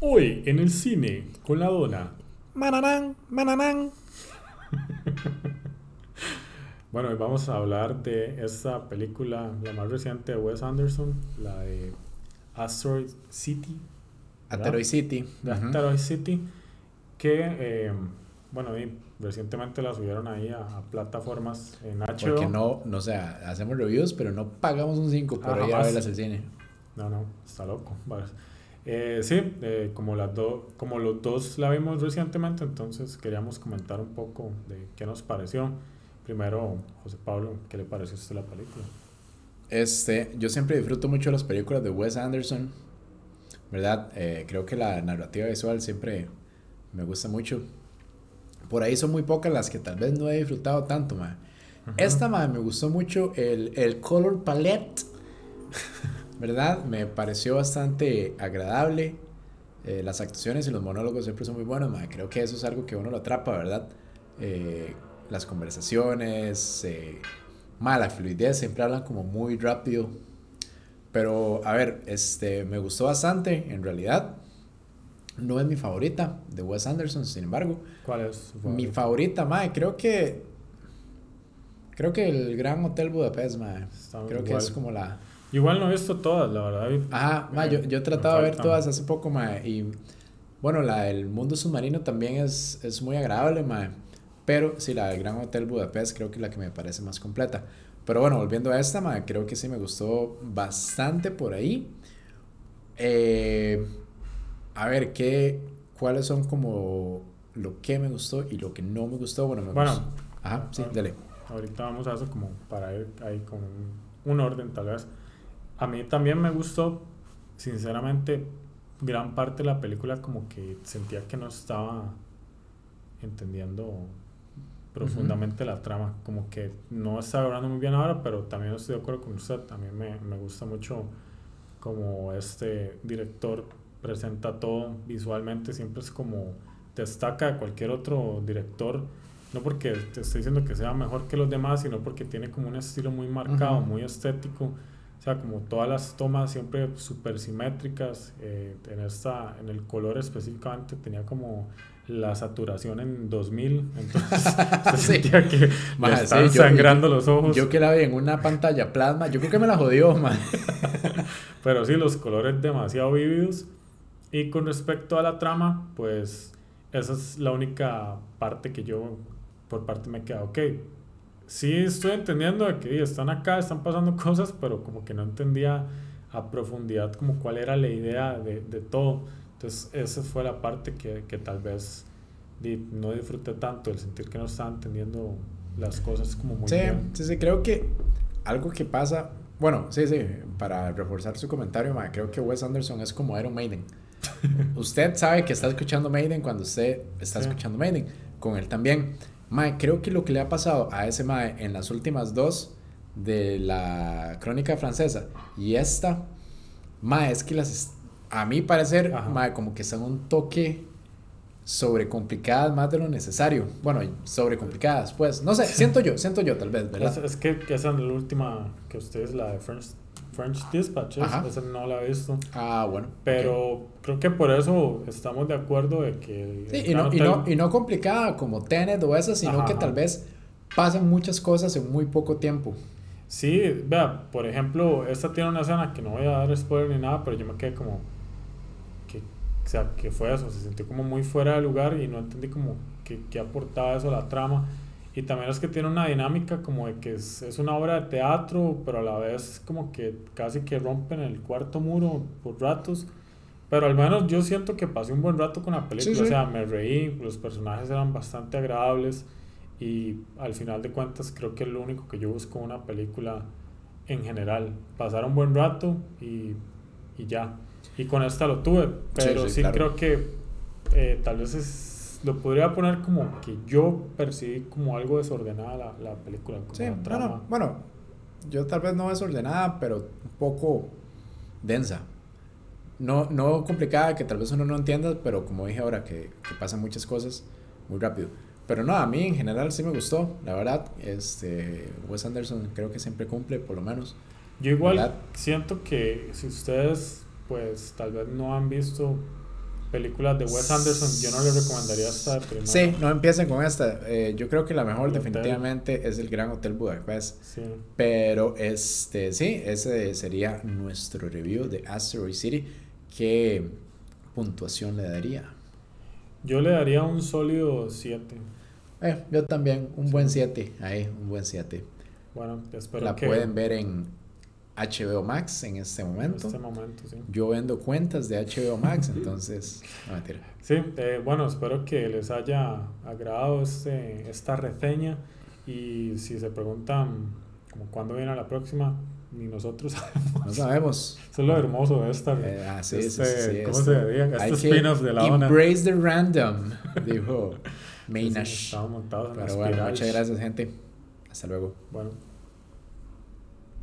Hoy en el cine con la dona. Mananán, mananán. Bueno, hoy vamos a hablar de esta película, la más reciente de Wes Anderson, la de Asteroid City. ¿verdad? Asteroid City. De. Asteroid City, que, eh, bueno, recientemente la subieron ahí a, a plataformas en HBO. Porque no, no, o sea, hacemos reviews, pero no pagamos un 5 por Ah, ir a verlas al cine. No, no, está loco. Vale. Eh, sí, eh, como, las do- como los dos la vimos recientemente, entonces queríamos comentar un poco de qué nos pareció. Primero, José Pablo, ¿qué le pareció a usted la película? Este, yo siempre disfruto mucho las películas de Wes Anderson, ¿verdad? Eh, creo que la narrativa visual siempre me gusta mucho. Por ahí son muy pocas las que tal vez no he disfrutado tanto, ma. Esta, ma, me gustó mucho el, el color palette, ¿verdad? Me pareció bastante agradable. Eh, las actuaciones y los monólogos siempre son muy buenos, ma. Creo que eso es algo que uno lo atrapa, ¿verdad? Eh, las conversaciones, eh, mala fluidez, siempre hablan como muy rápido. Pero, a ver, este, me gustó bastante, en realidad. No es mi favorita de Wes Anderson, sin embargo. ¿Cuál es su Mi favorita? favorita, mae, creo que. Creo que el Gran Hotel Budapest. Está Creo que igual. es como la. Igual no he visto todas, la verdad. Ajá, mae, yo, yo he tratado de ver todas hace poco, mae. Y bueno, la del mundo submarino también es, es muy agradable, mae. Pero sí, la del Gran Hotel Budapest creo que es la que me parece más completa. Pero bueno, volviendo a esta, mae, creo que sí me gustó bastante por ahí. Eh, a ver, ¿qué, ¿cuáles son como lo que me gustó y lo que no me gustó? Bueno, me Bueno, gustó. Ajá, sí, ah, dale. Ahorita vamos a eso como para ir ahí con un, un orden tal vez. A mí también me gustó, sinceramente, gran parte de la película como que sentía que no estaba entendiendo profundamente la trama, como que no estaba hablando muy bien ahora, pero también estoy de acuerdo con usted, también me, me gusta mucho como este director presenta todo visualmente, siempre es como destaca de cualquier otro director, no porque te estoy diciendo que sea mejor que los demás, sino porque tiene como un estilo muy marcado, muy estético, o sea, como todas las tomas siempre súper simétricas, eh, en, esta, en el color específicamente tenía como la saturación en 2000, entonces se Sí. sentía que Maje, le sí, yo- sangrando los ojos. Yo que la vi en una pantalla plasma, yo creo que me la jodió, man. Pero sí, los colores demasiado vívidos. Y con respecto a la trama, pues esa es la única parte que yo por parte me queda, ok, sí estoy entendiendo de que están acá, están pasando cosas, pero como que no entendía a profundidad como cuál era la idea de, de todo. Entonces esa fue la parte que, que tal vez no disfruté tanto, el sentir que no estaba entendiendo las cosas como muy Sí, bien. sí, sí, creo que algo que pasa. Bueno, sí, sí, para reforzar su comentario, ma, creo que Wes Anderson es como Iron Maiden. usted sabe que está escuchando Maiden cuando usted está Sí. escuchando Maiden. Con él también. Ma, creo que lo que le ha pasado a ese Mae en las últimas dos de la crónica francesa y esta, Ma, es que las. A mi parecer, Ajá. Ma, como que están un toque sobrecomplicadas más de lo necesario. Bueno, sobrecomplicadas, pues. No sé, siento yo, siento yo tal vez, ¿verdad? Es, es que, esa es la última que usted es la de French, French Dispatch, esa no la he visto. Ah, bueno. Pero ok. creo que por eso estamos de acuerdo de que... Sí, y, no, y, no, y no complicada como Tenet o esa, sino Ajá, que tal vez pasan muchas cosas en muy poco tiempo. Sí, vea, por ejemplo, esta tiene una escena que no voy a dar spoiler ni nada, pero yo me quedé como... Que, o sea, que fue eso, se sintió como muy fuera de lugar y no entendí como que, que aportaba eso a la trama. Y también es que tiene una dinámica como de que es, es una obra de teatro, pero a la vez como que casi que rompen el cuarto muro por ratos. Pero al menos yo siento que pasé un buen rato con la película. Sí, sí. O sea, me reí, los personajes eran bastante agradables. Y al final de cuentas creo que es lo único que yo busco en una película en general. Pasar un buen rato y, y ya. Y con esta lo tuve. Pero sí, sí, claro. creo que eh, tal vez es, lo podría poner como que yo percibí como algo desordenada la, la película. Como Sí, la bueno, trama. bueno, yo tal vez no desordenada, pero un poco densa. No, no complicada, que tal vez uno no entienda, pero como dije ahora, que, que pasan muchas cosas muy rápido. Pero no, a mí en general sí me gustó, la verdad. Este, Wes Anderson creo que siempre cumple, por lo menos. Yo igual ¿Verdad? siento que si ustedes pues tal vez no han visto películas de Wes Anderson, yo no le recomendaría esta primera. Sí, no empiecen con esta. Eh, yo creo que la mejor El hotel. definitivamente es el Gran Hotel Budapest. Sí. Pero este, sí, ese sería nuestro review de Asteroid City. ¿Qué puntuación le daría? Yo le daría un sólido 7. Eh, yo también, un buen 7. Ahí, un buen 7. Bueno, espero La que pueden ver en HBO Max en este en momento. este momento, sí. Yo vendo cuentas de HBO Max, entonces. No, mentira. Sí, eh, bueno, espero que les haya agradado este, esta reseña y si se preguntan como cuándo viene la próxima, ni nosotros sabemos. No sabemos. Eso es lo hermoso de esta. Eh, ah, sí, este, sí, sí, ¿Cómo este- se diría? Este spin-off de la ONA. Embrace the random, dijo Mainash. En Pero bueno, muchas gracias, gente. Hasta luego. Bueno,